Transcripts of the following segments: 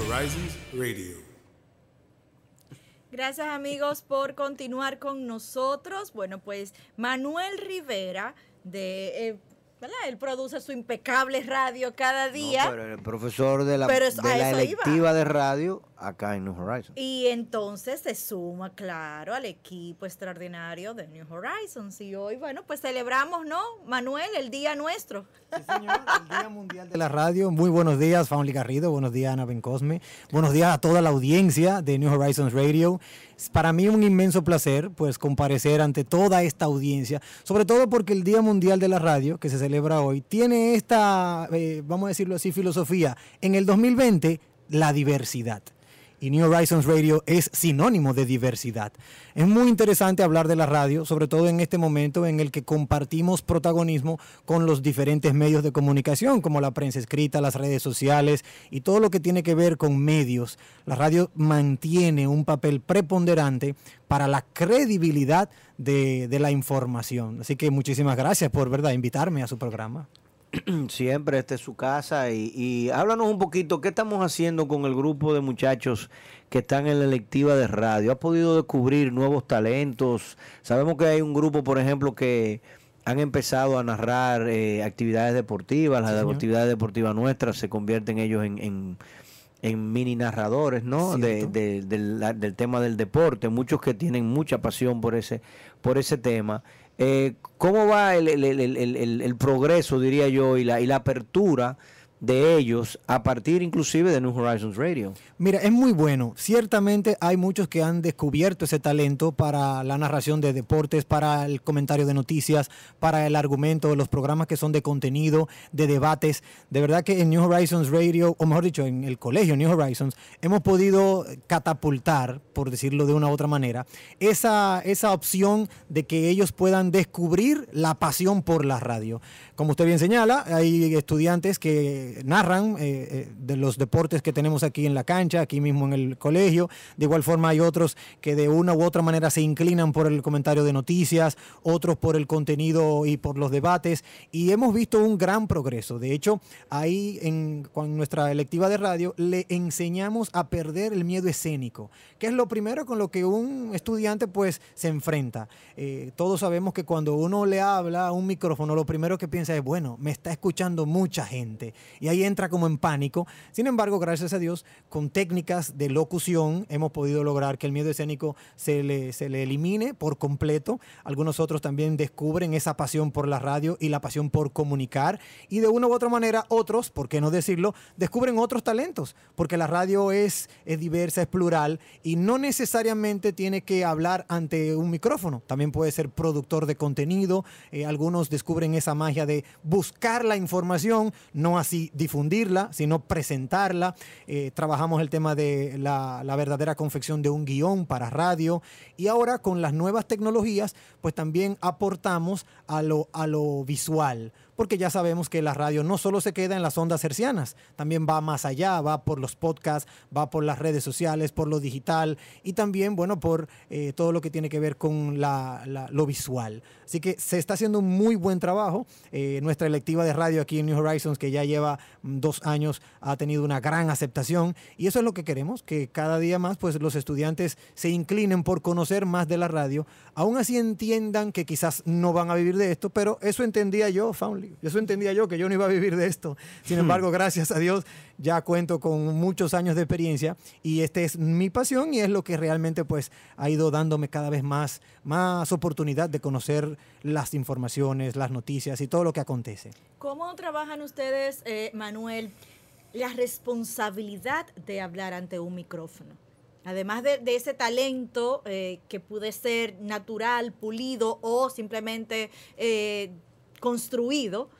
Horizons Radio. Gracias amigos por continuar con nosotros. Bueno, pues Manuel Rivera de eh, ¿verdad? Él produce su impecable radio cada día. No, pero el profesor de la, de la electiva de radio acá en New Horizons. Y entonces se suma, claro, al equipo extraordinario de New Horizons. Y hoy, bueno, pues celebramos, ¿no, Manuel, el día nuestro? Sí, señor, el Día Mundial de la Radio. Muy buenos días, Family Garrido. Buenos días, Ana Bencosme. Buenos días a toda la audiencia de New Horizons Radio. Para mí un inmenso placer, pues, comparecer ante toda esta audiencia, sobre todo porque el Día Mundial de la Radio, que se celebra hoy, tiene esta, eh, vamos a decirlo así, filosofía. En el 2020, la diversidad y New Horizons Radio es sinónimo de diversidad. Es muy interesante hablar de la radio, sobre todo en este momento en el que compartimos protagonismo con los diferentes medios de comunicación, como la prensa escrita, las redes sociales y todo lo que tiene que ver con medios. La radio mantiene un papel preponderante para la credibilidad de, la información. Así que muchísimas gracias por ¿verdad? invitarme a su programa. Siempre, esta es su casa. Y, háblanos un poquito, ¿qué estamos haciendo con el grupo de muchachos que están en la electiva de radio? ¿Ha podido descubrir nuevos talentos? Sabemos que hay un grupo, por ejemplo, que han empezado a narrar eh, actividades deportivas. Las actividades deportivas nuestras se convierten ellos en, en, mini narradores, ¿no? del, del tema del deporte. Muchos que tienen mucha pasión por ese, por ese tema. Eh, ¿Cómo va el, progreso, diría yo, y la, y la apertura de ellos a partir inclusive de New Horizons Radio. Mira, es muy bueno. Ciertamente hay muchos que han descubierto ese talento para la narración de deportes, para el comentario de noticias, para el argumento, los programas que son de contenido, de debates. De verdad que en New Horizons Radio, o mejor dicho, en el colegio New Horizons, hemos podido catapultar, por decirlo de una u otra manera, esa, esa opción de que ellos puedan descubrir la pasión por la radio. Como usted bien señala, hay estudiantes que narran eh, eh, de los deportes que tenemos aquí en la cancha, aquí mismo en el colegio. De igual forma hay otros que de una u otra manera se inclinan por el comentario de noticias, otros por el contenido y por los debates. Y hemos visto un gran progreso. De hecho, ahí en, con nuestra electiva de radio le enseñamos a perder el miedo escénico, que es lo primero con lo que un estudiante pues se enfrenta. Eh, todos sabemos que cuando uno le habla a un micrófono, lo primero que piensa es, bueno, me está escuchando mucha gente. Y ahí entra como en pánico. Sin embargo, gracias a Dios, con técnicas de locución hemos podido lograr que el miedo escénico se le, se le elimine por completo. Algunos otros también descubren esa pasión por la radio y la pasión por comunicar. Y de una u otra manera, otros, por qué no decirlo, descubren otros talentos. Porque la radio es, es diversa, es plural y no necesariamente tiene que hablar ante un micrófono. También puede ser productor de contenido. Eh, algunos descubren esa magia de buscar la información, no así difundirla, sino presentarla. Eh, trabajamos el tema de la, verdadera confección de un guion para radio y ahora con las nuevas tecnologías, pues también aportamos a lo, a lo visual porque ya sabemos que la radio no solo se queda en las ondas hercianas, también va más allá, va por los podcasts, va por las redes sociales, por lo digital y también, bueno, por eh, todo lo que tiene que ver con la, lo visual. Así que se está haciendo un muy buen trabajo. Eh, nuestra electiva de radio aquí en New Horizons, que ya lleva dos años, ha tenido una gran aceptación y eso es lo que queremos, que cada día más pues los estudiantes se inclinen por conocer más de la radio, aún así entiendan que quizás no van a vivir de esto, pero eso entendía yo, Foundly. Eso entendía yo, que yo no iba a vivir de esto. Sin hmm. embargo, gracias a Dios, ya cuento con muchos años de experiencia y esta es mi pasión y es lo que realmente pues ha ido dándome cada vez más, más oportunidad de conocer las informaciones, las noticias y todo lo que acontece. ¿Cómo trabajan ustedes, eh, Manuel, la responsabilidad de hablar ante un micrófono? Además de, ese talento eh, que puede ser natural, pulido o simplemente eh, construido,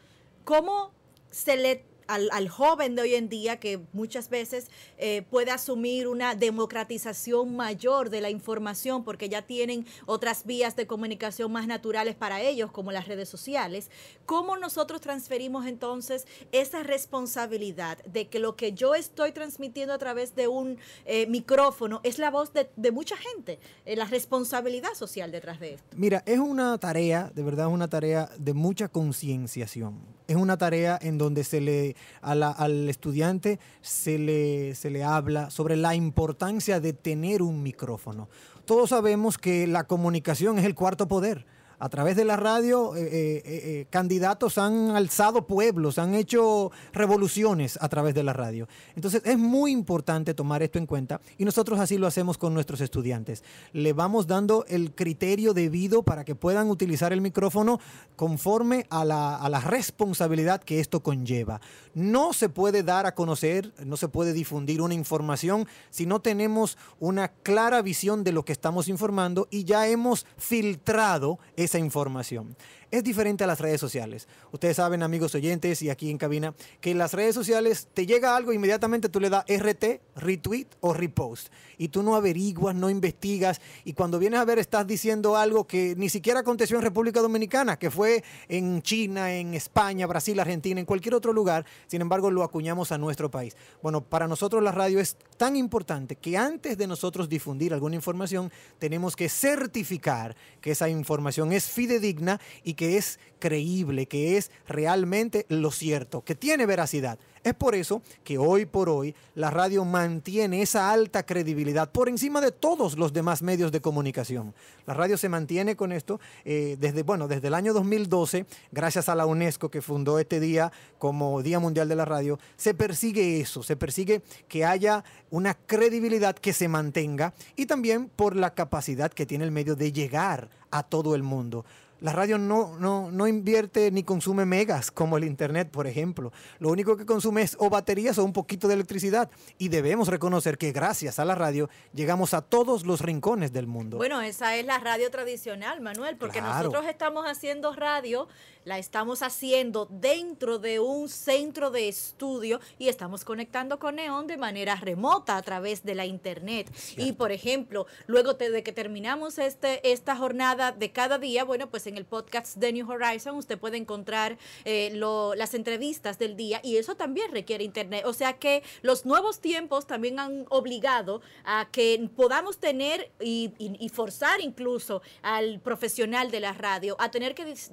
¿cómo se le al, joven de hoy en día que muchas veces eh, puede asumir una democratización mayor de la información porque ya tienen otras vías de comunicación más naturales para ellos, como las redes sociales. ¿Cómo nosotros transferimos entonces esa responsabilidad de que lo que yo estoy transmitiendo a través de un eh, micrófono es la voz de, de mucha gente, eh, la responsabilidad social detrás de esto? Mira, es una tarea, de verdad es una tarea de mucha concienciación. Es una tarea en donde se le, al estudiante se le, se le habla sobre la importancia de tener un micrófono. Todos sabemos que la comunicación es el cuarto poder. A través de la radio, eh, eh, eh, candidatos han alzado pueblos, han hecho revoluciones a través de la radio. Entonces es muy importante tomar esto en cuenta y nosotros así lo hacemos con nuestros estudiantes. Le vamos dando el criterio debido para que puedan utilizar el micrófono conforme a la, responsabilidad que esto conlleva. No se puede dar a conocer, no se puede difundir una información si no tenemos una clara visión de lo que estamos informando y ya hemos filtrado información. Es diferente a las redes sociales. Ustedes saben, amigos oyentes y aquí en cabina, que en las redes sociales te llega algo, inmediatamente tú le das RT, retweet o repost. Y tú no averiguas, no investigas. Y cuando vienes a ver, estás diciendo algo que ni siquiera aconteció en República Dominicana, que fue en China, en España, Brasil, Argentina, en cualquier otro lugar. Sin embargo, lo acuñamos a nuestro país. Bueno, para nosotros la radio es tan importante que antes de nosotros difundir alguna información, tenemos que certificar que esa información es fidedigna y que es creíble, que es realmente lo cierto, que tiene veracidad. Es por eso que hoy por hoy la radio mantiene esa alta credibilidad por encima de todos los demás medios de comunicación. La radio se mantiene con esto eh, desde, bueno, desde el año 2012, gracias a la UNESCO que fundó este día como Día Mundial de la Radio, se persigue eso, se persigue que haya una credibilidad que se mantenga y también por la capacidad que tiene el medio de llegar a todo el mundo. La radio no, no, no invierte ni consume megas como el Internet, por ejemplo. Lo único que consume es o baterías o un poquito de electricidad. Y debemos reconocer que gracias a la radio llegamos a todos los rincones del mundo. Bueno, esa es la radio tradicional, Manuel, porque Claro. nosotros estamos haciendo radio, la estamos haciendo dentro de un centro de estudio y estamos conectando con Neón de manera remota a través de la internet. Y por ejemplo, luego de que terminamos este, esta jornada de cada día, bueno, pues en el podcast de New Horizon usted puede encontrar eh, lo- las entrevistas del día y eso también requiere internet. O sea que los nuevos tiempos también han obligado a que podamos tener y, y- y forzar incluso al profesional de la radio a tener que dis-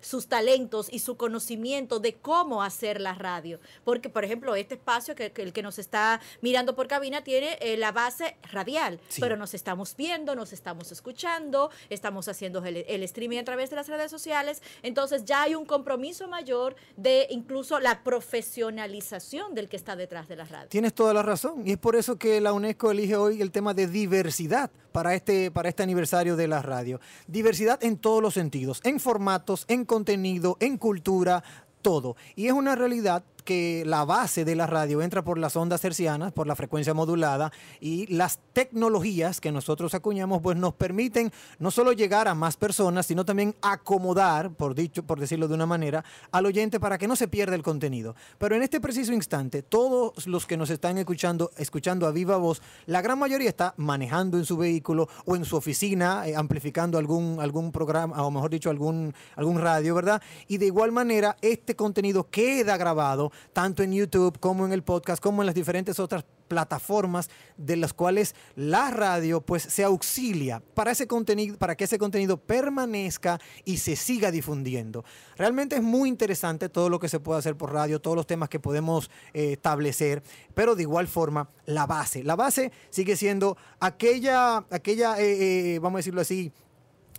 sus talentos y su conocimiento de cómo hacer la radio. Porque, por ejemplo, este espacio que, que el que nos está mirando por cabina tiene eh, la base radial, Sí. pero nos estamos viendo, nos estamos escuchando, estamos haciendo el, el streaming a través de las redes sociales. Entonces ya hay un compromiso mayor de incluso la profesionalización del que está detrás de la radio. Tienes toda la razón. Y es por eso que la UNESCO elige hoy el tema de diversidad para este, para este aniversario de la radio. Diversidad en todos los sentidos, en formatos, en contenido, en cultura, todo. Y es una realidad que la base de la radio entra por las ondas hercianas, por la frecuencia modulada y las tecnologías que nosotros acuñamos pues nos permiten no solo llegar a más personas, sino también acomodar, por dicho, por decirlo de una manera, al oyente para que no se pierda el contenido. Pero en este preciso instante, todos los que nos están escuchando, escuchando a viva voz, la gran mayoría está manejando en su vehículo o en su oficina, eh, amplificando algún, algún programa, o mejor dicho, algún, algún radio, ¿verdad? Y de igual manera, este contenido queda grabado tanto en YouTube como en el podcast, como en las diferentes otras plataformas de las cuales la radio pues se auxilia para ese contenido para que ese contenido permanezca y se siga difundiendo. Realmente es muy interesante todo lo que se puede hacer por radio todos los temas que podemos eh, establecer pero de igual forma la base. La base sigue siendo aquella aquella eh, eh, vamos a decirlo así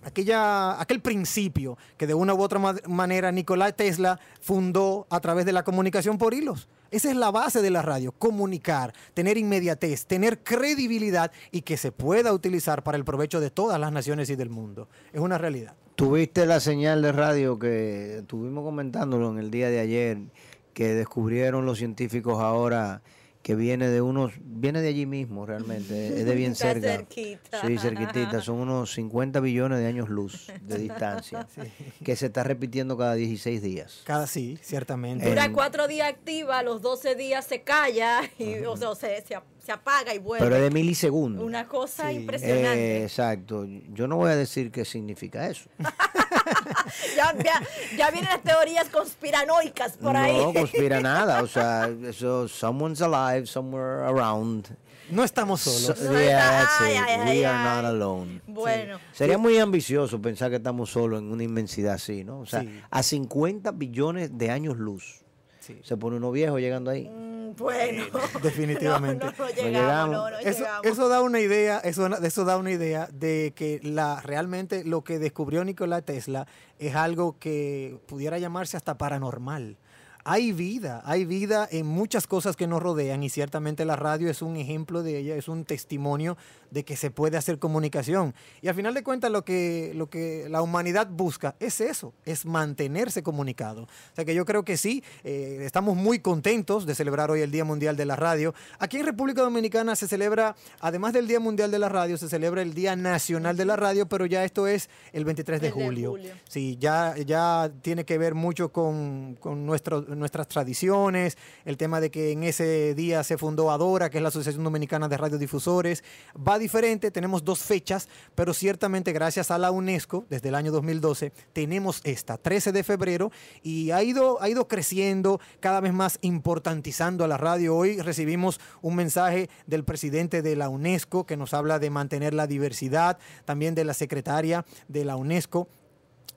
aquella, aquel principio que de una u otra ma- manera Nikola Tesla fundó a través de la comunicación por hilos. Esa es la base de la radio, comunicar, tener inmediatez, tener credibilidad y que se pueda utilizar para el provecho de todas las naciones y del mundo. Es una realidad. Tuviste la señal de radio que estuvimos comentándolo en el día de ayer, que descubrieron los científicos ahora que viene de unos, viene de allí mismo realmente, es de bien Está cerca. cerquita. Sí, cerquitita, son unos 50 billones de años luz de distancia, que se está repitiendo cada 16 días. Cada sí, ciertamente. Dura cuatro días activa, a los 12 días se calla, y, o sea, se, se, se apaga y vuelve. Pero es de milisegundos. Una cosa Sí. impresionante. Eh, exacto. Yo no voy a decir qué significa eso. ya, ya, ya vienen las teorías conspiranoicas por ahí. No conspira nada. O sea, eso, someone's alive somewhere around. No estamos solos. So- No yeah, está- ay, ay, We ay, are not alone. Bueno, Sería muy ambicioso pensar que estamos solos en una inmensidad así, ¿no? O sea, Sí. a 50 billones de años luz. Sí. Se pone uno viejo llegando ahí. mm, bueno. Definitivamente. No, no, no llegamos. llegamos, no, no Eso, llegamos. eso da una idea, eso, eso da una idea de que la realmente lo que descubrió Nikola Tesla es algo que pudiera llamarse hasta paranormal. Hay vida, hay vida en muchas cosas que nos rodean y ciertamente la radio es un ejemplo de ella, es un testimonio de que se puede hacer comunicación. Y al final de cuentas lo que, lo que la humanidad busca es eso, es mantenerse comunicado. O sea que yo creo que sí, eh, estamos muy contentos de celebrar hoy el Día Mundial de la Radio. Aquí en República Dominicana se celebra, además del Día Mundial de la Radio, se celebra el Día Nacional de la Radio, pero ya esto es el 23 de El de julio. julio. Sí, ya, ya tiene que ver mucho con, con nuestro- nuestras tradiciones, el tema de que en ese día se fundó ADORA, que es la Asociación Dominicana de Radiodifusores. Va diferente, tenemos dos fechas, pero ciertamente gracias a la UNESCO, desde el año 2012, tenemos esta, 13 de febrero, y ha ido, ha ido creciendo, cada vez más importantizando a la radio. Hoy recibimos un mensaje del presidente de la UNESCO que nos habla de mantener la diversidad, también de la secretaria de la UNESCO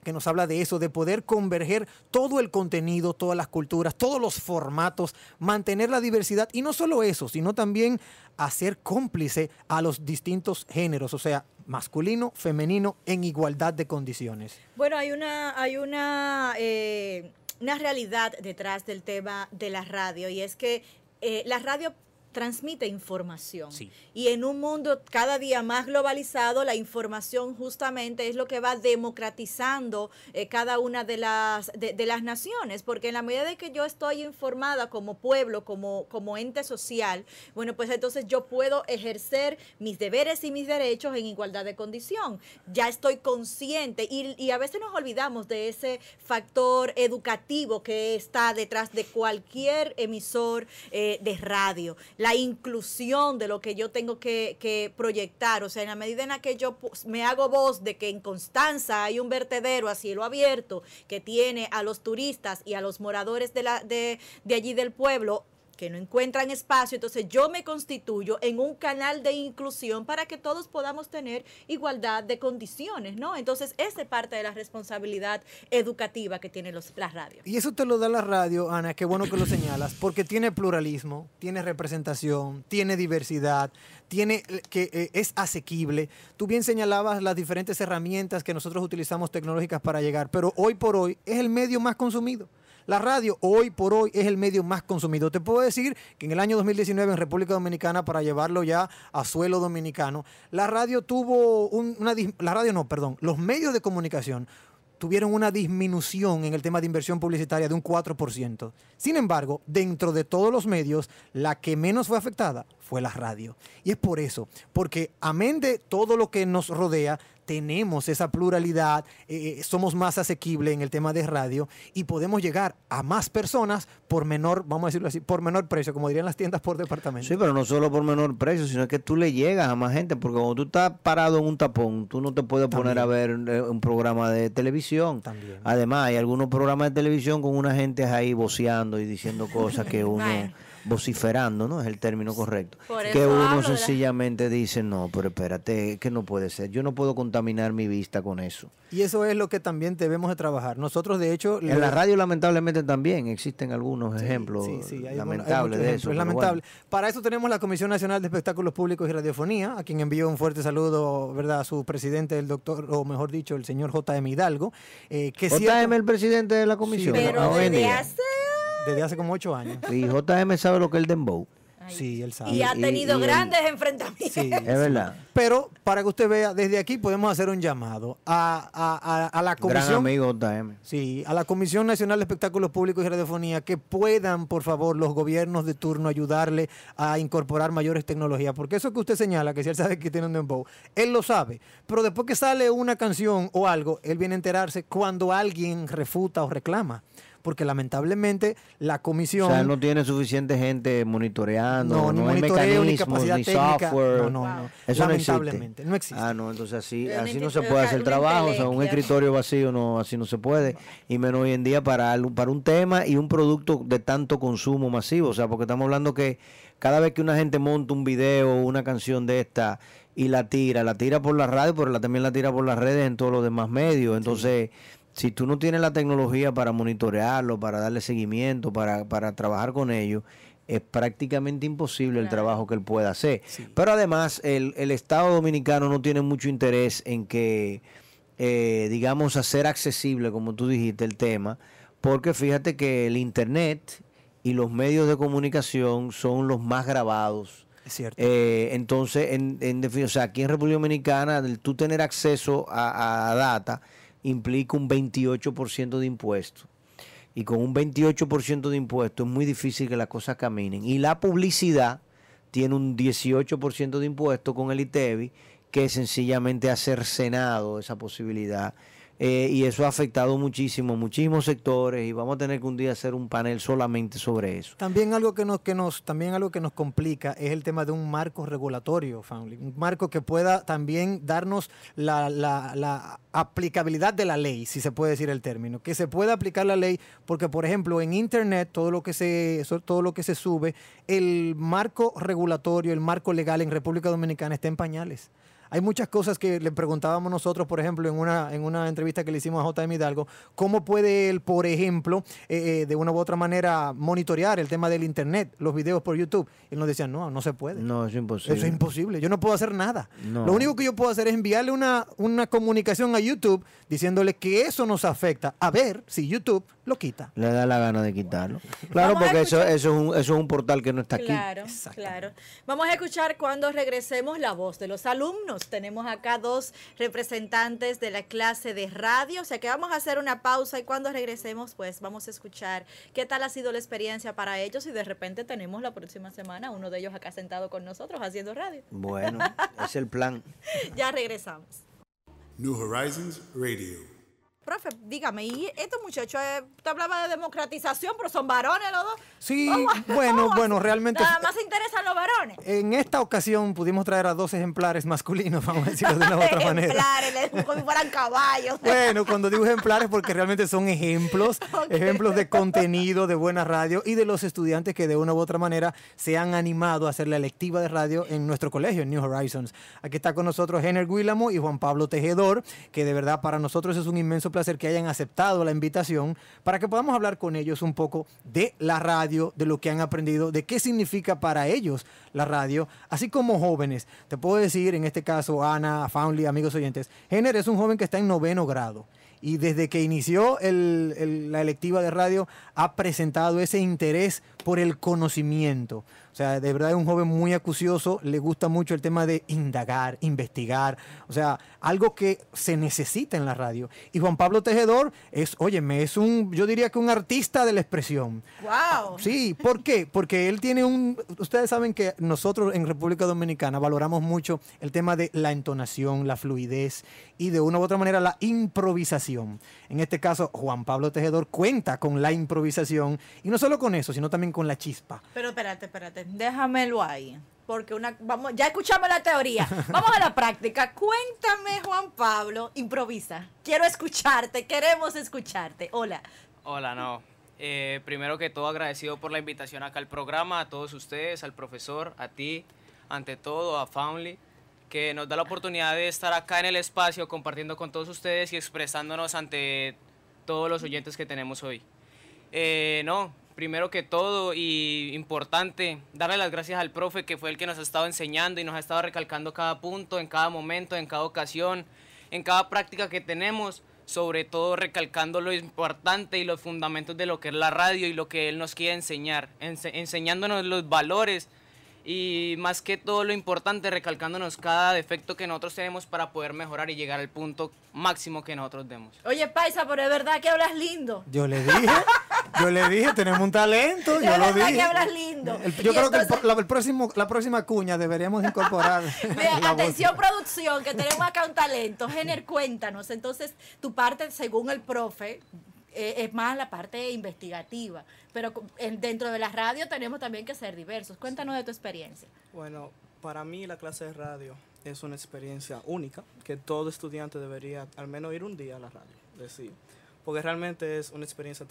que nos habla de eso, de poder converger todo el contenido, todas las culturas, todos los formatos, mantener la diversidad y no solo eso, sino también hacer cómplice a los distintos géneros, o sea, masculino, femenino, en igualdad de condiciones. Bueno, hay una, hay una, eh, una realidad detrás del tema de la radio y es que eh, la radio transmite información. Sí. Y en un mundo cada día más globalizado, la información justamente es lo que va democratizando eh, cada una de las, de, de las naciones, porque en la medida de que yo estoy informada como pueblo, como, como ente social, bueno, pues entonces yo puedo ejercer mis deberes y mis derechos en igualdad de condición. Ya estoy consciente y, y a veces nos olvidamos de ese factor educativo que está detrás de cualquier emisor eh, de radio, la inclusión de lo que yo tengo que, que proyectar, o sea, en la medida en la que yo me hago voz de que en Constanza hay un vertedero a cielo abierto que tiene a los turistas y a los moradores de, la, de, de allí del pueblo que no encuentran espacio, entonces yo me constituyo en un canal de inclusión para que todos podamos tener igualdad de condiciones, ¿no? Entonces, esa es parte de la responsabilidad educativa que tienen los, las radios. Y eso te lo da la radio, Ana, qué bueno que lo señalas, porque tiene pluralismo, tiene representación, tiene diversidad, tiene que eh, es asequible. Tú bien señalabas las diferentes herramientas que nosotros utilizamos tecnológicas para llegar, pero hoy por hoy es el medio más consumido. La radio hoy por hoy es el medio más consumido. Te puedo decir que en el año 2019 en República Dominicana, para llevarlo ya a suelo dominicano, la radio tuvo un- una... La radio no, perdón, los medios de comunicación tuvieron una disminución en el tema de inversión publicitaria de un 4%. Sin embargo, dentro de todos los medios, la que menos fue afectada fue la radio. Y es por eso, porque amén de todo lo que nos rodea, tenemos esa pluralidad, eh, somos más asequibles en el tema de radio y podemos llegar a más personas por menor, vamos a decirlo así, por menor precio, como dirían las tiendas por departamento. Sí, pero no solo por menor precio, sino que tú le llegas a más gente, porque cuando tú estás parado en un tapón, tú no te puedes poner a ver eh, un programa de televisión. También. Además, hay algunos programas de televisión con una gente ahí voceando y diciendo cosas que uno, Bueno. Vociferando, ¿no? Es el término correcto. Por que eso uno hablo sencillamente dice, no, pero espérate, que no puede ser. Yo no puedo contaminar mi vista con eso. Y eso es lo que también debemos de trabajar. Nosotros, de hecho... En la radio, lamentablemente, también existen algunos ejemplos Sí, sí, hay algún- hay lamentables de eso. Es lamentable. bueno. Para eso tenemos la Comisión Nacional de Espectáculos Públicos y Radiofonía, a quien envío un fuerte saludo, ¿verdad? A su presidente, el doctor, o mejor dicho, el señor J.M. Hidalgo. eh, que JM, el presidente de la comisión. Pero hoy en desde hace... desde hace como ocho años. Y JM sabe lo que es el dembow. Sí, él sabe. Y ha tenido y- y el- grandes enfrentamientos. Sí. Es verdad. Pero para que usted vea, desde aquí podemos hacer un llamado a, a- a- a la Gran comisión. amigo JM. Sí, a la Comisión Nacional de Espectáculos Públicos y Radiofonía que puedan, por favor, los gobiernos de turno ayudarle a incorporar mayores tecnologías. Porque eso que usted señala, que si él sabe que tiene un dembow, él lo sabe. Pero después que sale una canción o algo, él viene a enterarse cuando alguien refuta o reclama. Porque lamentablemente la O comisión... sea, él no tiene suficiente gente monitoreando, No, no, ni hay monitoreo, ni mecanismos, capacidad ni técnica. software. No, no, no. Eso no existe. Lamentablemente, no existe. Ah, no, entonces así, así no se puede hacer trabajo, o sea, un escritorio vacío no, así no se puede, y menos hoy en día para, para un tema y un producto de tanto consumo masivo, o sea, porque estamos hablando que cada vez que una gente monta un video o una canción de esta y la tira, la tira por la radio, pero la, también la tira por las redes en todos los demás medios, entonces... Si tú no tienes la tecnología para monitorearlo, para darle seguimiento, para, para trabajar con ellos, es prácticamente imposible el trabajo que él pueda hacer. Pero además, el, el Estado dominicano no tiene mucho interés en que, eh, digamos, hacer accesible, como tú dijiste, el tema, porque fíjate que el Internet y los medios de comunicación son los más grabados. Es cierto. Eh, entonces, en, en o sea, aquí en República Dominicana, el tú tener acceso a, a data implica un 28% de impuestos. Y con un 28% de impuestos es muy difícil que las cosas caminen. Y la publicidad tiene un 18% de impuestos con el ITEVI, que sencillamente ha cercenado esa posibilidad. Eh, y eso ha afectado muchísimo, muchísimos sectores, y vamos a tener que un día hacer un panel solamente sobre eso. También algo que nos, que nos, también algo que nos complica es el tema de un marco regulatorio, Family. Un marco que pueda también darnos la, la- la aplicabilidad de la ley, si se puede decir el término. Que se pueda aplicar la ley, porque por ejemplo en internet, todo lo que se, todo lo que se sube, el marco regulatorio, el marco legal en República Dominicana está en pañales. Hay muchas cosas que le preguntábamos nosotros, por ejemplo, en una, en una entrevista que le hicimos a JM Hidalgo, cómo puede él, por ejemplo, eh, eh, de una u otra manera monitorear el tema del Internet, los videos por YouTube. Y él nos decía, no, no se puede. No, eso es imposible. Eso es imposible. Yo no puedo hacer nada. No. Lo único que yo puedo hacer es enviarle una, una comunicación a YouTube diciéndole que eso nos afecta. A ver si YouTube lo quita. Le da la gana de quitarlo. Claro, Vamos porque eso, eso, es un, eso es un portal que no está aquí. Claro, claro. Vamos a escuchar cuando regresemos la voz de los alumnos. Tenemos acá dos representantes de la clase de radio, o sea que vamos a hacer una pausa y cuando regresemos pues vamos a escuchar qué tal ha sido la experiencia para ellos y de repente tenemos la próxima semana uno de ellos acá sentado con nosotros haciendo radio. Bueno, es el plan. Ya regresamos. New Horizons Radio. Profe, dígame, ¿y estos muchachos, eh, usted hablaba de democratización, pero son varones los dos? Sí, ¿Cómo- bueno, bueno, realmente- Nada más se interesan los varones. En esta ocasión pudimos traer a dos ejemplares masculinos, vamos a decirlo de una u otra manera. Ejemplares, como si fueran caballos. Bueno, cuando digo ejemplares porque realmente son ejemplos, ejemplos de contenido, de buena radio y de los estudiantes que de una u otra manera se han animado a hacer la electiva de radio en nuestro colegio, en New Horizons. Aquí está con nosotros Henry Guílamo y Juan Pablo Tejedor, que de verdad para nosotros es un inmenso placer que hayan aceptado la invitación para que podamos hablar con ellos un poco de la radio, de lo que han aprendido, de qué significa para ellos la radio, así como jóvenes. Te puedo decir, en este caso, Ana, Foundly, amigos oyentes, Henry es un joven que está en noveno grado y desde que inició la electiva de radio ha presentado ese interés por el conocimiento. O sea, de verdad es un joven muy acucioso, le gusta mucho el tema de indagar, investigar, o sea, algo que se necesita en la radio. Y Juan Pablo Tejedor es, óyeme, es un, yo diría que un artista de la expresión. Wow. Sí, ¿por qué? Porque él tiene un... Ustedes saben que nosotros en República Dominicana valoramos mucho el tema de la entonación, la fluidez y de una u otra manera la improvisación. En este caso, Juan Pablo Tejedor cuenta con la improvisación y no solo con eso, sino también con la chispa. Pero espérate, espérate, déjamelo ahí. Porque una, vamos, ya escuchamos la teoría. Vamos a la práctica. Cuéntame, Juan Pablo, improvisa. Quiero escucharte, queremos escucharte. Hola. Hola, no. Eh, primero que todo, agradecido por la invitación acá al programa, a todos ustedes, al profesor, a ti, ante todo, a Family, que nos da la oportunidad de estar acá en el espacio compartiendo con todos ustedes y expresándonos ante todos los oyentes que tenemos hoy. Eh, no, primero que todo y importante, darle las gracias al profe que fue el que nos ha estado enseñando y nos ha estado recalcando cada punto, en cada momento, en cada ocasión, en cada práctica que tenemos, sobre todo recalcando lo importante y los fundamentos de lo que es la radio y lo que él nos quiere enseñar, ense- enseñándonos los valores y más que todo lo importante, recalcándonos cada defecto que nosotros tenemos para poder mejorar y llegar al punto máximo que nosotros demos. Oye, Paisa, pero es verdad que hablas lindo. Yo le dije, yo le dije, tenemos un talento, yo Es lo dije. que hablas lindo. El- yo Y creo que el, la, el próximo, la próxima cuña deberíamos incorporar. Voz. atención producción, que tenemos acá un talento. Gener, cuéntanos. Entonces, tu parte, según el profe, eh, es más la parte investigativa. Pero dentro de la radio tenemos también que ser diversos. Cuéntanos de tu experiencia. Bueno, para mí la clase de radio es una experiencia única que todo estudiante debería al menos ir un día a la radio, decir, porque realmente es una experiencia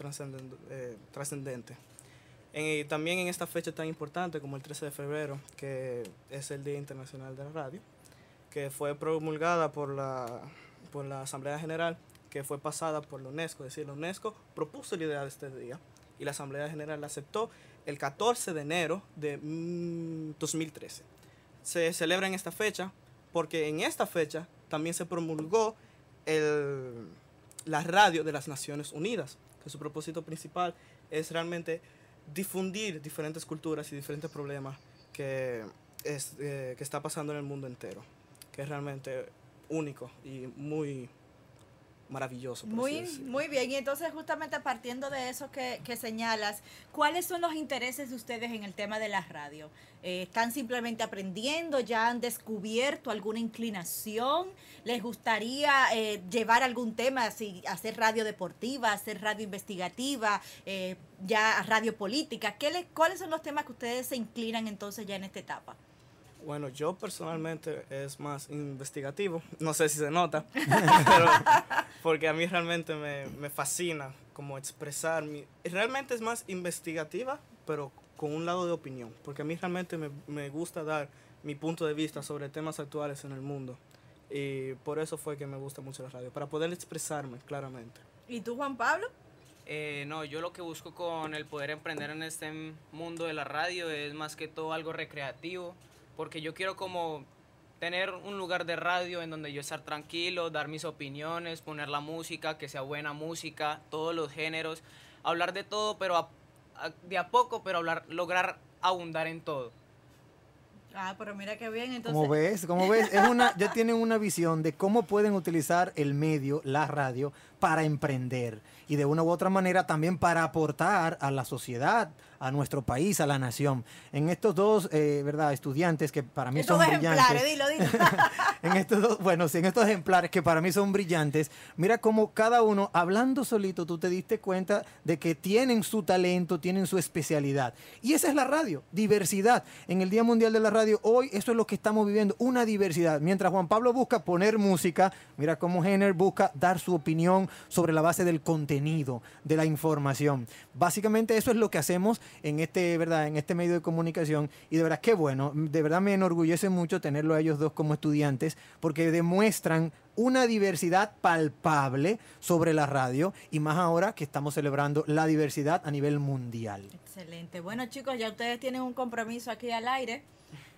eh, trascendente. Eh, también en esta fecha tan importante como el 13 de febrero, que es el Día Internacional de la Radio, que fue promulgada por la, por la Asamblea General, que fue pasada por la UNESCO, es decir, la UNESCO propuso la idea de este día y la Asamblea General la aceptó el 14 de enero de mm, 2013. Se celebra en esta fecha porque en esta fecha también se promulgó el- la radio de las Naciones Unidas, que su propósito principal es realmente difundir diferentes culturas y diferentes problemas que, es, eh, que está pasando en el mundo entero, que es realmente único y muy maravilloso. Muy, muy bien. Y entonces, justamente partiendo de eso que, que señalas, ¿cuáles son los intereses de ustedes en el tema de la radio? Eh, ¿Están simplemente aprendiendo? ¿Ya han descubierto alguna inclinación? ¿Les gustaría eh, llevar algún tema, así, hacer radio deportiva, hacer radio investigativa, eh, ya radio política? ¿Qué les, ¿Cuáles son los temas que ustedes se inclinan entonces ya en esta etapa? Bueno, yo personalmente es más investigativo, no sé si se nota, pero porque a mí realmente me, me fascina como expresar mi... Realmente es más investigativa, pero con un lado de opinión, porque a mí realmente me, me gusta dar mi punto de vista sobre temas actuales en el mundo. Y por eso fue que me gusta mucho la radio, para poder expresarme claramente. ¿Y tú, Juan Pablo? Eh, no, yo lo que busco con el poder emprender en este mundo de la radio es más que todo algo recreativo, porque yo quiero como tener un lugar de radio en donde yo estar tranquilo, dar mis opiniones, poner la música, que sea buena música, todos los géneros, hablar de todo, pero a- a- de a poco, pero hablar, lograr abundar en todo. Ah, pero mira qué bien. Entonces, Como ves, como ves, es una, ya tienen una visión de cómo pueden utilizar el medio, la radio, para emprender y de una u otra manera también para aportar a la sociedad, a nuestro país, a la nación. En estos dos, eh, ¿verdad? Estudiantes que para mí estos son ejemplares, brillantes. dilo, dilo. en estos dos, bueno, sí, en estos ejemplares que para mí son brillantes, mira cómo cada uno, hablando solito, tú te diste cuenta de que tienen su talento, tienen su especialidad. Y esa es la radio, diversidad. En el Día Mundial de la Radio, hoy eso es lo que estamos viviendo, una diversidad. Mientras Juan Pablo busca poner música, mira cómo Jenner busca dar su opinión sobre la base del contenido, de la información. Básicamente eso es lo que hacemos en este, ¿verdad? En este medio de comunicación y de verdad qué bueno, de verdad me enorgullece mucho tenerlo a ellos dos como estudiantes porque demuestran una diversidad palpable sobre la radio y más ahora que estamos celebrando la diversidad a nivel mundial. Excelente. Bueno, chicos, ya ustedes tienen un compromiso aquí al aire.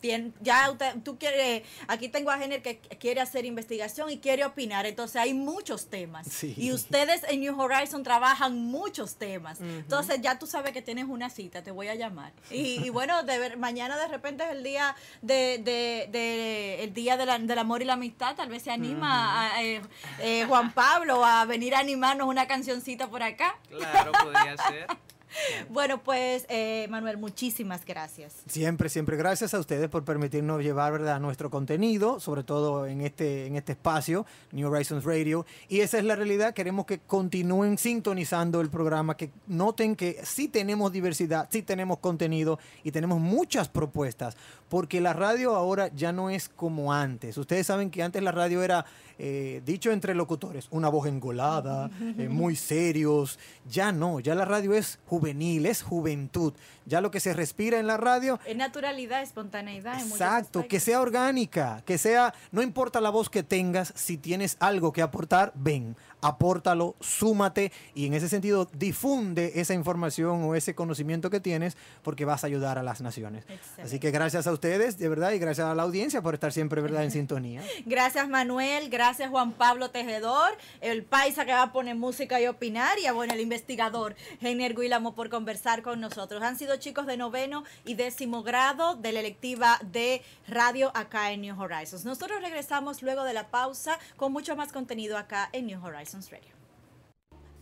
Tien- ya usted, tú quieres, aquí tengo a Jenner que quiere hacer investigación y quiere opinar, entonces hay muchos temas. Sí. Y ustedes en New Horizon trabajan muchos temas. Entonces ya tú sabes que tienes una cita, te voy a llamar. Y, y bueno, de ver- mañana de repente es el día de, de- de- el día de la- del amor y la amistad, tal vez se anima a, eh, eh, Juan Pablo a venir a animarnos una cancioncita por acá. Claro, podría ser. Bueno, pues eh, Manuel, muchísimas gracias. Siempre, siempre gracias a ustedes por permitirnos llevar ¿verdad? nuestro contenido, sobre todo en este, en este espacio, New Horizons Radio. Y esa es la realidad, queremos que continúen sintonizando el programa, que noten que sí tenemos diversidad, sí tenemos contenido y tenemos muchas propuestas, porque la radio ahora ya no es como antes. Ustedes saben que antes la radio era, eh, dicho entre locutores, una voz engolada, eh, muy serios. Ya no, ya la radio es juvenil, es juventud. Ya lo que se respira en la radio Es naturalidad, espontaneidad. Exacto, que sea orgánica, que sea, no importa la voz que tengas, si tienes algo que aportar, ven, apórtalo, súmate y en ese sentido difunde esa información o ese conocimiento que tienes porque vas a ayudar a las naciones. Excelente. Así que gracias a ustedes, de verdad, y gracias a la audiencia por estar siempre, ¿verdad?, en sintonía. Gracias Manuel, gracias Juan Pablo Tejedor, el paisa que va a poner música y opinar, y a, bueno, el investigador Gener Guilamo por conversar con nosotros. Han sido chicos de noveno y décimo grado de la electiva de radio acá en New Horizons. Nosotros regresamos luego de la pausa con mucho más contenido acá en New Horizons Radio.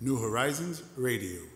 New Horizons Radio.